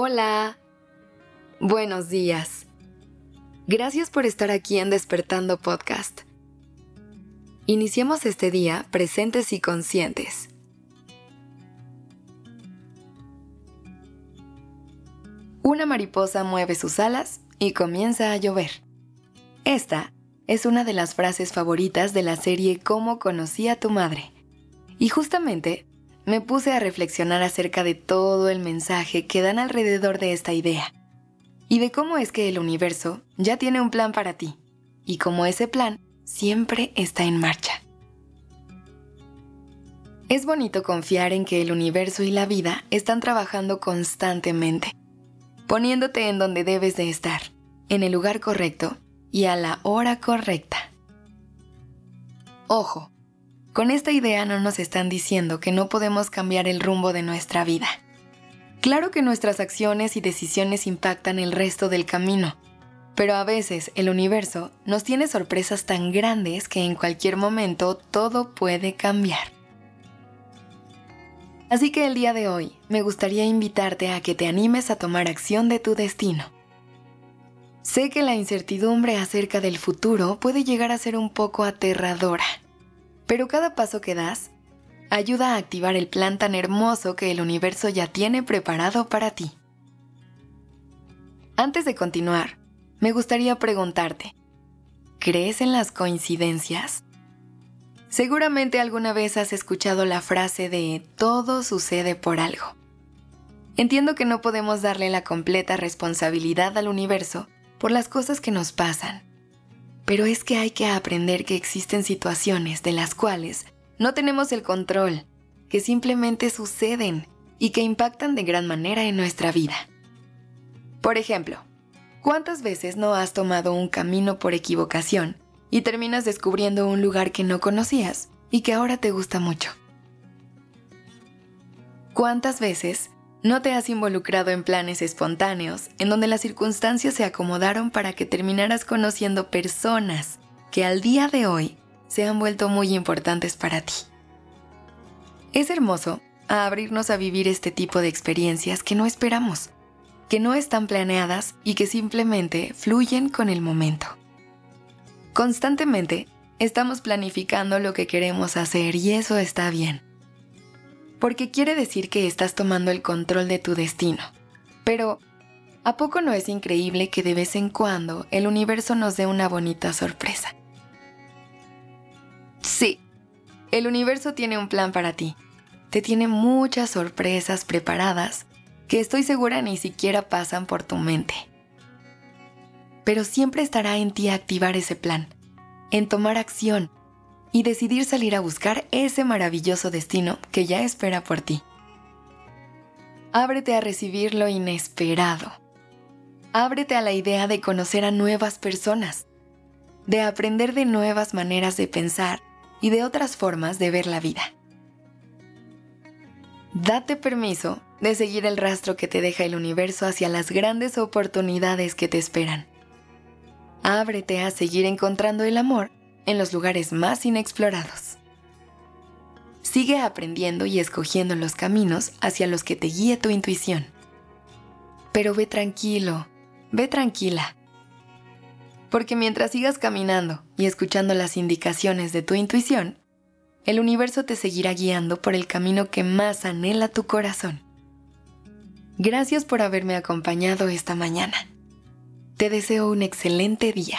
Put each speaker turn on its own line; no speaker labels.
Hola. Buenos días. Gracias por estar aquí en Despertando Podcast. Iniciemos este día presentes y conscientes. Una mariposa mueve sus alas y comienza a llover. Esta es una de las frases favoritas de la serie Cómo conocí a tu madre. Y justamente me puse a reflexionar acerca de todo el mensaje que dan alrededor de esta idea. Y de cómo es que el universo ya tiene un plan para ti. Y cómo ese plan siempre está en marcha. Es bonito confiar en que el universo y la vida están trabajando constantemente, poniéndote en donde debes de estar, en el lugar correcto y a la hora correcta. Ojo, con esta idea no nos están diciendo que no podemos cambiar el rumbo de nuestra vida. Claro que nuestras acciones y decisiones impactan el resto del camino, pero a veces el universo nos tiene sorpresas tan grandes que en cualquier momento todo puede cambiar. Así que el día de hoy me gustaría invitarte a que te animes a tomar acción de tu destino. Sé que la incertidumbre acerca del futuro puede llegar a ser un poco aterradora, pero cada paso que das ayuda a activar el plan tan hermoso que el universo ya tiene preparado para ti. Antes de continuar, me gustaría preguntarte, ¿crees en las coincidencias? Seguramente alguna vez has escuchado la frase de todo sucede por algo. Entiendo que no podemos darle la completa responsabilidad al universo por las cosas que nos pasan. Pero es que hay que aprender que existen situaciones de las cuales no tenemos el control, que simplemente suceden y que impactan de gran manera en nuestra vida. Por ejemplo, ¿cuántas veces no has tomado un camino por equivocación y terminas descubriendo un lugar que no conocías y que ahora te gusta mucho? ¿Cuántas veces no te has involucrado en planes espontáneos en donde las circunstancias se acomodaron para que terminaras conociendo personas que al día de hoy se han vuelto muy importantes para ti. Es hermoso abrirnos a vivir este tipo de experiencias que no esperamos, que no están planeadas y que simplemente fluyen con el momento. Constantemente estamos planificando lo que queremos hacer y eso está bien porque quiere decir que estás tomando el control de tu destino. Pero, ¿a poco no es increíble que de vez en cuando el universo nos dé una bonita sorpresa? Sí, el universo tiene un plan para ti. Te tiene muchas sorpresas preparadas que estoy segura ni siquiera pasan por tu mente. Pero siempre estará en ti activar ese plan, en tomar acción y decidir salir a buscar ese maravilloso destino que ya espera por ti. Ábrete a recibir lo inesperado. Ábrete a la idea de conocer a nuevas personas, de aprender de nuevas maneras de pensar y de otras formas de ver la vida. Date permiso de seguir el rastro que te deja el universo hacia las grandes oportunidades que te esperan. Ábrete a seguir encontrando el amor en los lugares más inexplorados. Sigue aprendiendo y escogiendo los caminos hacia los que te guíe tu intuición. Pero ve tranquilo, ve tranquila. Porque mientras sigas caminando y escuchando las indicaciones de tu intuición, el universo te seguirá guiando por el camino que más anhela tu corazón. Gracias por haberme acompañado esta mañana. Te deseo un excelente día.